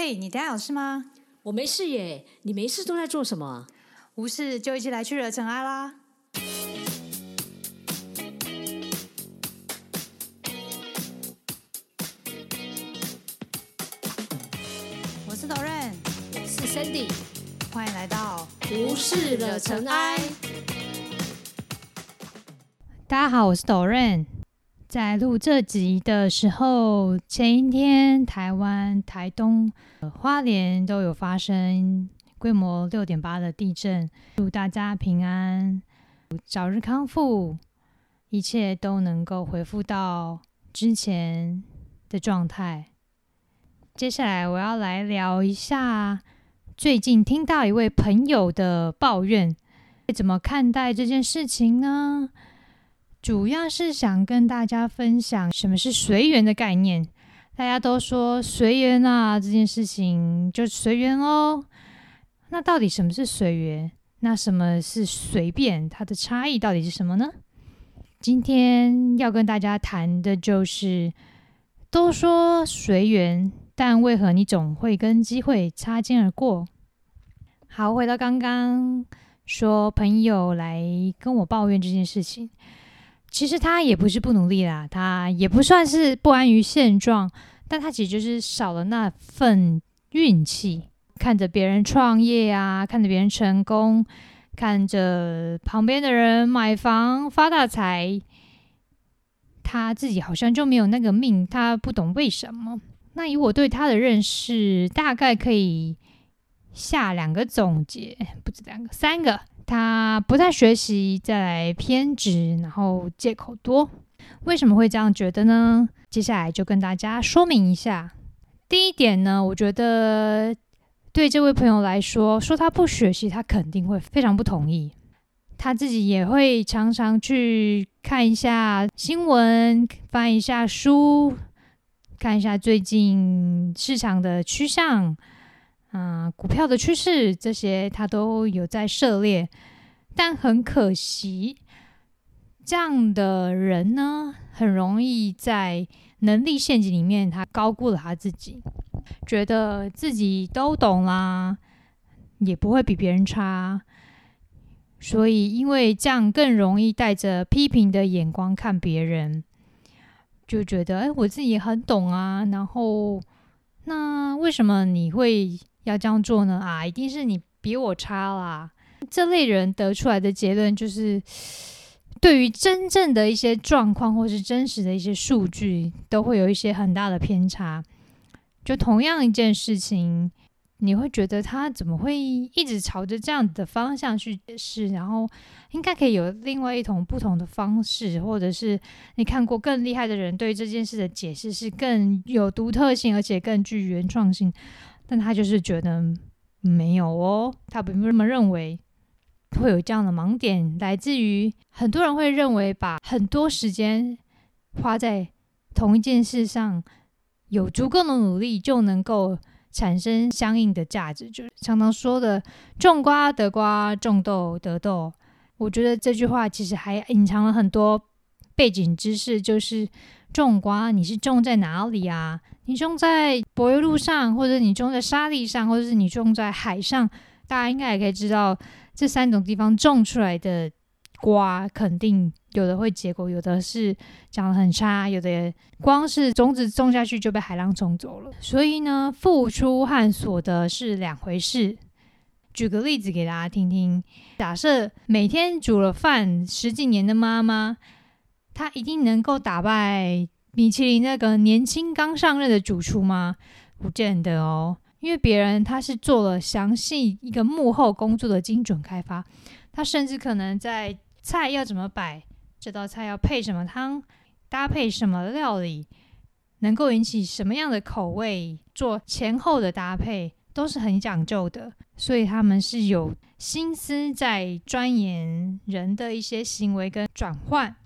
嘿，你等下有事吗？我没事耶，你没事都在做什么？无事就一起来去惹尘埃啦！我是 Doren，我是 Sandy，欢迎来到无事惹尘埃。大家好，我是 Doren。在录这集的时候，前一天台湾台东、花莲都有发生规模六点八的地震，祝大家平安，早日康复，一切都能够恢复到之前的状态。接下来我要来聊一下最近听到一位朋友的抱怨，怎么看待这件事情呢？主要是想跟大家分享什么是随缘的概念。大家都说随缘啊，这件事情就随缘哦。那到底什么是随缘？那什么是随便？它的差异到底是什么呢？今天要跟大家谈的就是，都说随缘，但为何你总会跟机会擦肩而过？好，回到刚刚说朋友来跟我抱怨这件事情。其实他也不是不努力啦，他也不算是不安于现状，但他其实就是少了那份运气。看着别人创业啊，看着别人成功，看着旁边的人买房发大财，他自己好像就没有那个命。他不懂为什么。那以我对他的认识，大概可以下两个总结，不止两个，三个。他不太学习，再来偏执，然后借口多。为什么会这样觉得呢？接下来就跟大家说明一下。第一点呢，我觉得对这位朋友来说，说他不学习，他肯定会非常不同意。他自己也会常常去看一下新闻，翻一下书，看一下最近市场的趋向。啊，股票的趋势这些他都有在涉猎，但很可惜，这样的人呢，很容易在能力陷阱里面，他高估了他自己，觉得自己都懂啦，也不会比别人差，所以因为这样更容易带着批评的眼光看别人，就觉得哎，我自己很懂啊，然后那为什么你会？要这样做呢？啊，一定是你比我差啦！这类人得出来的结论就是，对于真正的一些状况或是真实的一些数据，都会有一些很大的偏差。就同样一件事情，你会觉得他怎么会一直朝着这样的方向去解释？然后应该可以有另外一种不同的方式，或者是你看过更厉害的人对这件事的解释是更有独特性，而且更具原创性。但他就是觉得没有哦，他并不这么认为，会有这样的盲点，来自于很多人会认为把很多时间花在同一件事上，有足够的努力就能够产生相应的价值，就是常常说的“种瓜得瓜，种豆得豆”。我觉得这句话其实还隐藏了很多背景知识，就是种瓜你是种在哪里啊？你种在柏油路上，或者你种在沙地上，或者是你种在海上，大家应该也可以知道，这三种地方种出来的瓜，肯定有的会结果，有的是长得很差，有的光是种子种下去就被海浪冲走了。所以呢，付出和所得是两回事。举个例子给大家听听：假设每天煮了饭十几年的妈妈，他一定能够打败。米其林那个年轻刚上任的主厨吗？不见得哦，因为别人他是做了详细一个幕后工作的精准开发，他甚至可能在菜要怎么摆，这道菜要配什么汤，搭配什么料理，能够引起什么样的口味，做前后的搭配都是很讲究的，所以他们是有心思在钻研人的一些行为跟转换。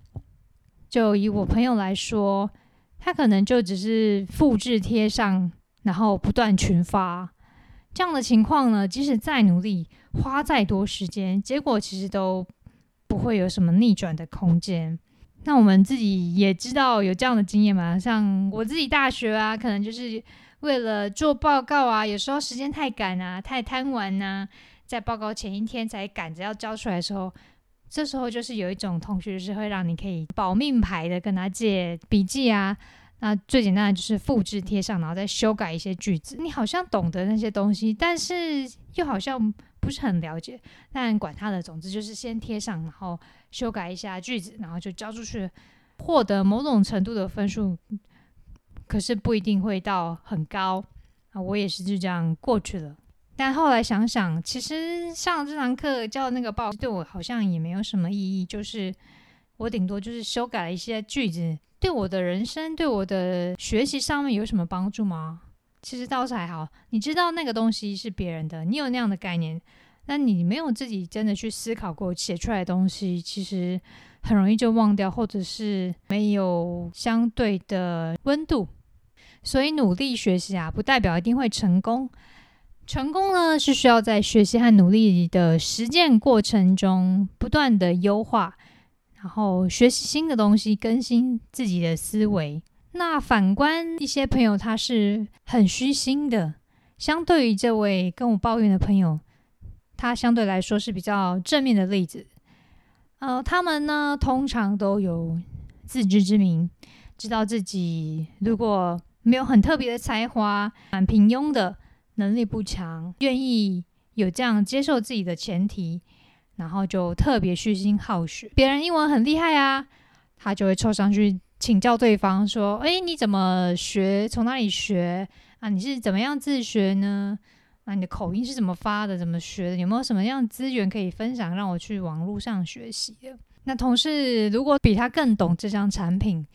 就以我朋友来说。他可能就只是复制贴上，然后不断群发这样的情况呢？即使再努力，花再多时间，结果其实都不会有什么逆转的空间。那我们自己也知道有这样的经验嘛？像我自己大学啊，可能就是为了做报告啊，有时候时间太赶啊，太贪玩呐，在报告前一天才赶着要交出来的时候，这时候就是有一种同学是会让你可以保命牌的，跟他借笔记啊。那最简单的就是复制贴上，然后再修改一些句子。你好像懂得那些东西，但是又好像不是很了解。但管他的，总之就是先贴上，然后修改一下句子，然后就交出去，获得某种程度的分数。可是不一定会到很高啊。我也是就这样过去了。但后来想想，其实上这堂课教那个报对我好像也没有什么意义，就是我顶多就是修改了一些句子。对我的人生，对我的学习上面有什么帮助吗？其实倒是还好。你知道那个东西是别人的，你有那样的概念，那你没有自己真的去思考过写出来的东西，其实很容易就忘掉，或者是没有相对的温度。所以努力学习啊，不代表一定会成功。成功呢，是需要在学习和努力的实践过程中不断的优化。然后学习新的东西，更新自己的思维。那反观一些朋友，他是很虚心的。相对于这位跟我抱怨的朋友，他相对来说是比较正面的例子。呃，他们呢，通常都有自知之明，知道自己如果没有很特别的才华，蛮平庸的，能力不强，愿意有这样接受自己的前提。然后就特别虚心好学，别人英文很厉害啊，他就会凑上去请教对方，说：“哎，你怎么学？从哪里学啊？你是怎么样自学呢？那你的口音是怎么发的？怎么学的？有没有什么样资源可以分享，让我去网络上学习的？”那同事如果比他更懂这项产品，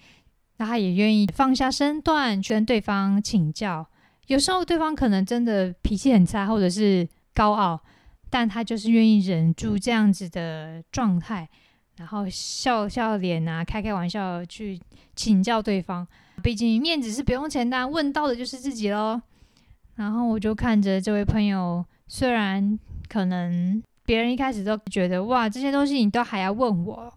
那他也愿意放下身段去跟对方请教。有时候对方可能真的脾气很差，或者是高傲。但他就是愿意忍住这样子的状态，然后笑笑脸啊，开开玩笑去请教对方。毕竟面子是不用钱的，问到的就是自己喽。然后我就看着这位朋友，虽然可能别人一开始都觉得哇，这些东西你都还要问我，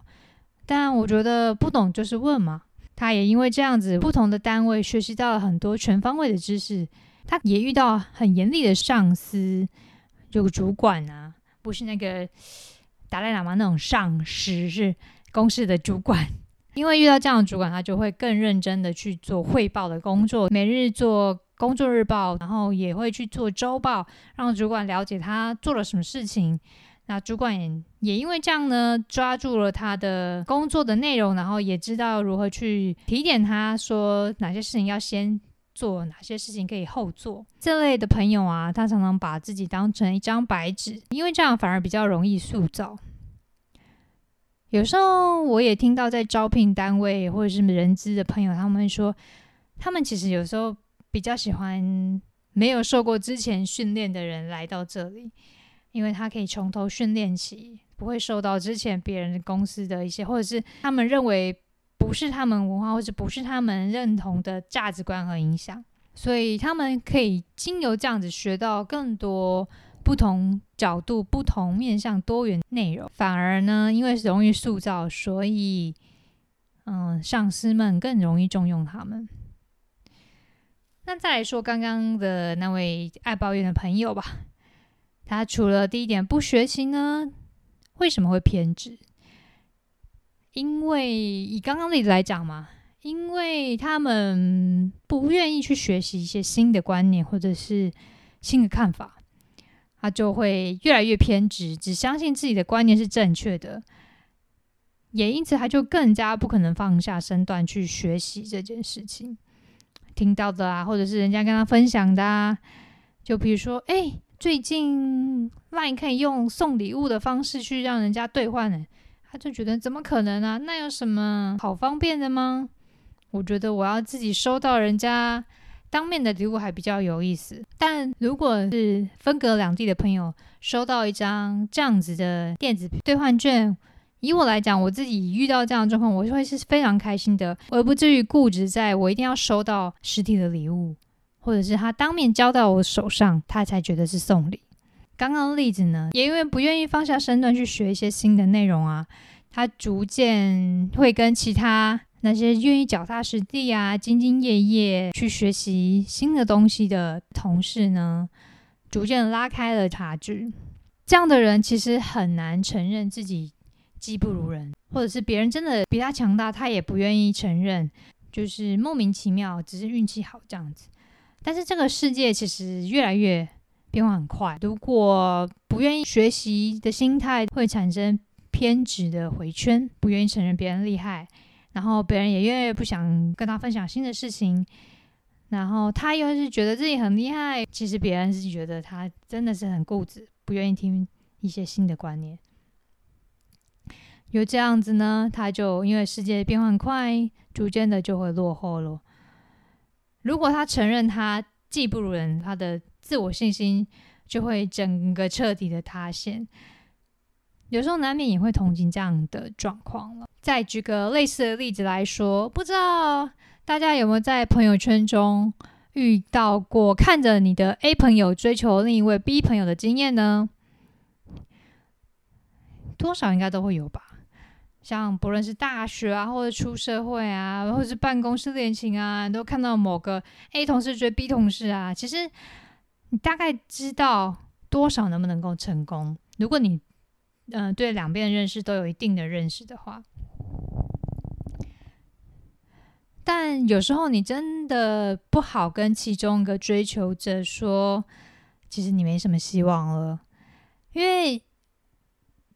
但我觉得不懂就是问嘛。他也因为这样子，不同的单位学习到了很多全方位的知识，他也遇到很严厉的上司。有个主管啊，不是那个达赖喇嘛那种上司，是公司的主管。因为遇到这样的主管，他就会更认真的去做汇报的工作，每日做工作日报，然后也会去做周报，让主管了解他做了什么事情。那主管也因为这样呢，抓住了他的工作的内容，然后也知道如何去提点他，说哪些事情要先。做哪些事情可以后做？这类的朋友啊，他常常把自己当成一张白纸，因为这样反而比较容易塑造。有时候我也听到在招聘单位或者是人资的朋友，他们说，他们其实有时候比较喜欢没有受过之前训练的人来到这里，因为他可以从头训练起，不会受到之前别人公司的一些，或者是他们认为。不是他们文化，或者不是他们认同的价值观和影响，所以他们可以经由这样子学到更多不同角度、不同面向、多元内容。反而呢，因为容易塑造，所以嗯，上司们更容易重用他们。那再来说刚刚的那位爱抱怨的朋友吧，他除了第一点不学习呢，为什么会偏执？因为以刚刚例子来讲嘛，因为他们不愿意去学习一些新的观念或者是新的看法，他就会越来越偏执，只相信自己的观念是正确的，也因此他就更加不可能放下身段去学习这件事情。听到的啊，或者是人家跟他分享的啊，就比如说，哎，最近 LINE 可以用送礼物的方式去让人家兑换呢。他就觉得怎么可能啊？那有什么好方便的吗？我觉得我要自己收到人家当面的礼物还比较有意思。但如果是分隔两地的朋友收到一张这样子的电子兑换券，以我来讲，我自己遇到这样的状况，我就会是非常开心的，而不至于固执在我一定要收到实体的礼物，或者是他当面交到我手上，他才觉得是送礼。刚刚例子呢，也因为不愿意放下身段去学一些新的内容啊，他逐渐会跟其他那些愿意脚踏实地啊、兢兢业业去学习新的东西的同事呢，逐渐拉开了差距。这样的人其实很难承认自己技不如人，或者是别人真的比他强大，他也不愿意承认，就是莫名其妙，只是运气好这样子。但是这个世界其实越来越变化很快，如果不愿意学习的心态会产生偏执的回圈，不愿意承认别人厉害，然后别人也越来越不想跟他分享新的事情，然后他又是觉得自己很厉害，其实别人是觉得他真的是很固执，不愿意听一些新的观念。有这样子呢，他就因为世界变化很快，逐渐的就会落后了。如果他承认他技不如人，他的自我信心就会整个彻底的塌陷。有时候难免也会同情这样的状况了。再举个类似的例子来说，不知道大家有没有在朋友圈中遇到过看着你的 A 朋友追求另一位 B 朋友的经验呢？多少应该都会有吧。像不论是大学啊，或者出社会啊，或者是办公室恋情啊，都看到某个 A 同事追 B 同事啊，其实你大概知道多少能不能够成功。如果你嗯对两边的认识都有一定的认识的话，但有时候你真的不好跟其中一个追求者说，其实你没什么希望了，因为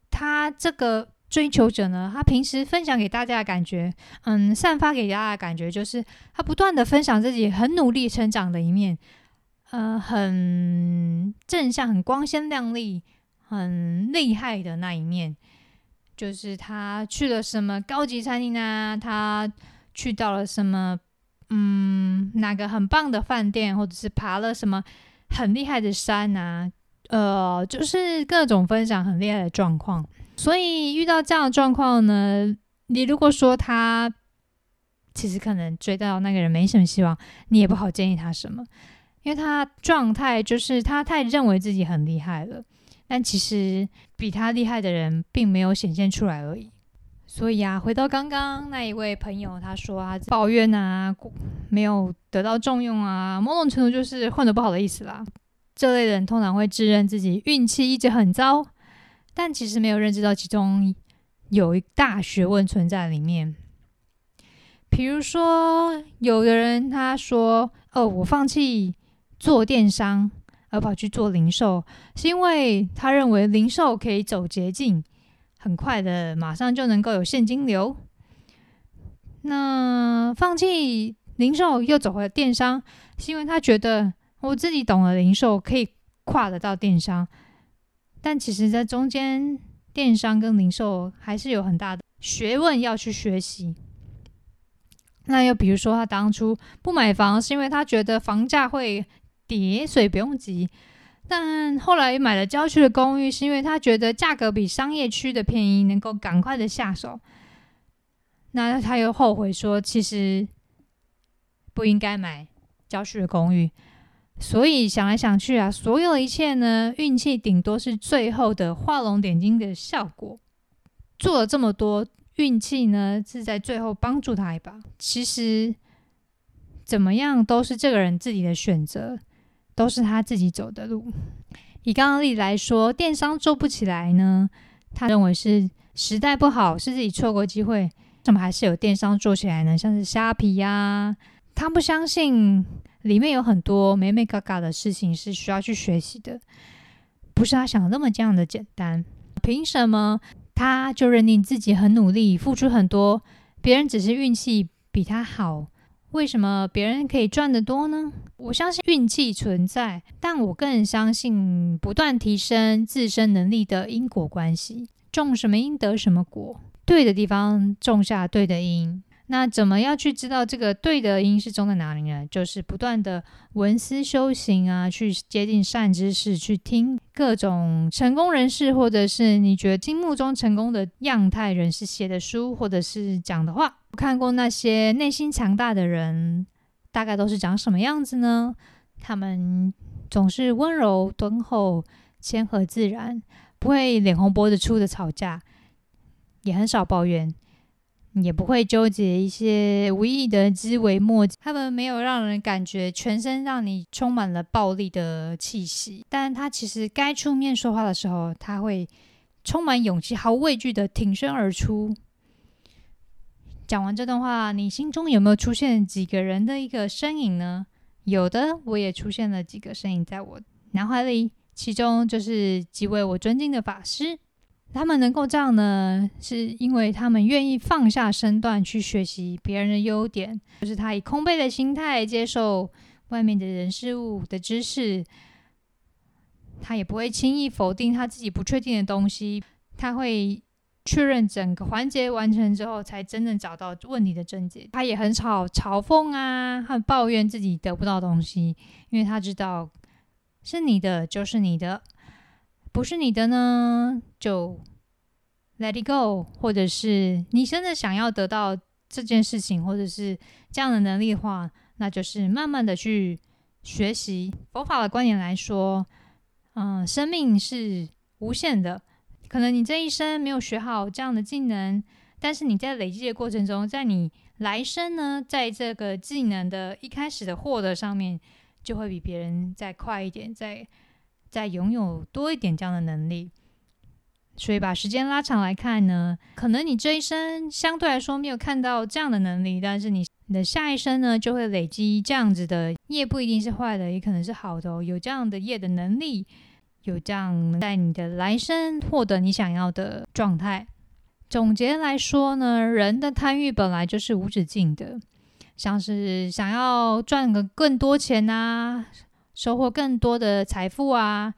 他这个。追求者呢，他平时分享给大家的感觉，嗯，散发给大家的感觉，就是他不断的分享自己很努力成长的一面，呃，很正向、很光鲜亮丽、很厉害的那一面，就是他去了什么高级餐厅啊，他去到了什么，嗯，哪个很棒的饭店，或者是爬了什么很厉害的山啊，呃，就是各种分享很厉害的状况。所以遇到这样的状况呢，你如果说他其实可能追到那个人没什么希望，你也不好建议他什么，因为他状态就是他太认为自己很厉害了，但其实比他厉害的人并没有显现出来而已。所以啊，回到刚刚那一位朋友，他说啊抱怨啊，没有得到重用啊，某种程度就是混得不好的意思啦。这类人通常会自认自己运气一直很糟。但其实没有认知到其中有一大学问存在里面。比如说，有的人他说：“哦，我放弃做电商，而跑去做零售，是因为他认为零售可以走捷径，很快的马上就能够有现金流。那放弃零售又走回电商，是因为他觉得我自己懂了零售，可以跨得到电商。”但其实，在中间，电商跟零售还是有很大的学问要去学习。那又比如说，他当初不买房，是因为他觉得房价会跌，所以不用急；但后来买了郊区的公寓，是因为他觉得价格比商业区的便宜，能够赶快的下手。那他又后悔说，其实不应该买郊区的公寓。所以想来想去啊，所有一切呢，运气顶多是最后的画龙点睛的效果。做了这么多，运气呢是在最后帮助他一把。其实怎么样都是这个人自己的选择，都是他自己走的路。以刚刚例来说，电商做不起来呢，他认为是时代不好，是自己错过机会。怎么还是有电商做起来呢？像是虾皮呀，他不相信。里面有很多美美嘎嘎的事情是需要去学习的，不是他想的那么这样的简单。凭什么他就认定自己很努力，付出很多，别人只是运气比他好？为什么别人可以赚得多呢？我相信运气存在，但我更相信不断提升自身能力的因果关系。种什么因得什么果，对的地方种下对的因。那怎么样去知道这个对的因是中在哪里呢？就是不断的文思修行啊，去接近善知识，去听各种成功人士，或者是你觉得心目中成功的样态人士写的书，或者是讲的话。看过那些内心强大的人，大概都是长什么样子呢？他们总是温柔敦厚、谦和自然，不会脸红脖子粗的吵架，也很少抱怨。也不会纠结一些无意义的枝微末。他们没有让人感觉全身让你充满了暴力的气息，但他其实该出面说话的时候，他会充满勇气、毫无畏惧的挺身而出。讲完这段话，你心中有没有出现几个人的一个身影呢？有的，我也出现了几个身影在我脑海里，其中就是几位我尊敬的法师。他们能够这样呢，是因为他们愿意放下身段去学习别人的优点，就是他以空杯的心态接受外面的人事物的知识，他也不会轻易否定他自己不确定的东西，他会确认整个环节完成之后，才真正找到问题的症结。他也很少嘲讽啊，和抱怨自己得不到东西，因为他知道是你的就是你的。不是你的呢，就 let it go，或者是你真的想要得到这件事情，或者是这样的能力的话，那就是慢慢的去学习。佛法的观点来说，嗯，生命是无限的，可能你这一生没有学好这样的技能，但是你在累积的过程中，在你来生呢，在这个技能的一开始的获得上面，就会比别人再快一点，再。再拥有多一点这样的能力，所以把时间拉长来看呢，可能你这一生相对来说没有看到这样的能力，但是你你的下一生呢，就会累积这样子的业，不一定是坏的，也可能是好的哦。有这样的业的能力，有这样在你的来生获得你想要的状态。总结来说呢，人的贪欲本来就是无止境的，像是想要赚个更多钱啊。收获更多的财富啊，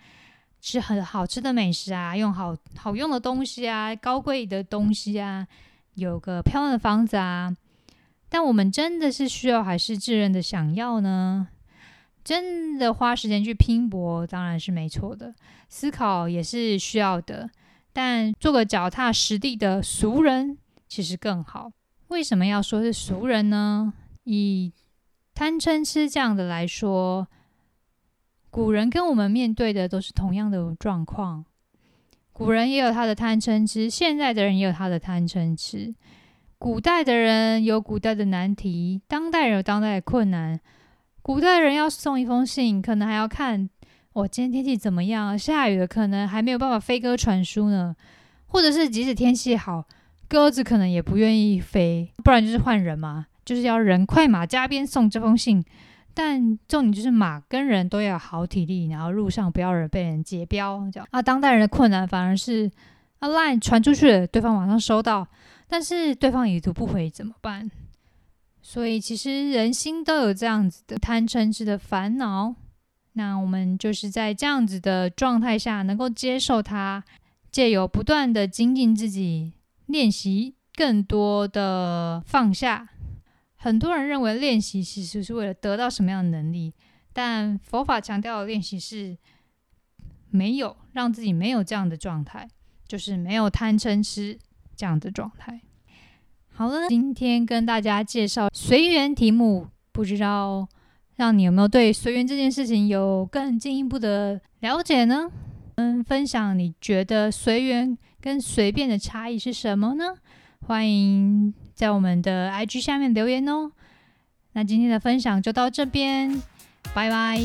吃很好吃的美食啊，用好好用的东西啊，高贵的东西啊，有个漂亮的房子啊。但我们真的是需要还是自认的想要呢？真的花时间去拼搏当然是没错的，思考也是需要的。但做个脚踏实地的俗人其实更好。为什么要说是俗人呢？以贪嗔痴这样的来说。古人跟我们面对的都是同样的状况，古人也有他的贪嗔痴，现在的人也有他的贪嗔痴。古代的人有古代的难题，当代人有当代的困难。古代人要送一封信，可能还要看我今天天气怎么样，下雨了，可能还没有办法飞鸽传书呢。或者是即使天气好，鸽子可能也不愿意飞，不然就是换人嘛，就是要人快马加鞭送这封信。但重点就是马跟人都要好体力，然后路上不要人被人截标。这样啊，当代人的困难反而是啊，line 传出去了，对方马上收到，但是对方已读不回怎么办？所以其实人心都有这样子的贪嗔痴的烦恼。那我们就是在这样子的状态下，能够接受它，借由不断的精进自己，练习更多的放下。很多人认为练习其实是为了得到什么样的能力，但佛法强调的练习是没有让自己没有这样的状态，就是没有贪嗔痴这样的状态。好了，今天跟大家介绍随缘题目，不知道让你有没有对随缘这件事情有更进一步的了解呢？嗯，分享你觉得随缘跟随便的差异是什么呢？欢迎在我们的 IG 下面留言哦。那今天的分享就到这边，拜拜。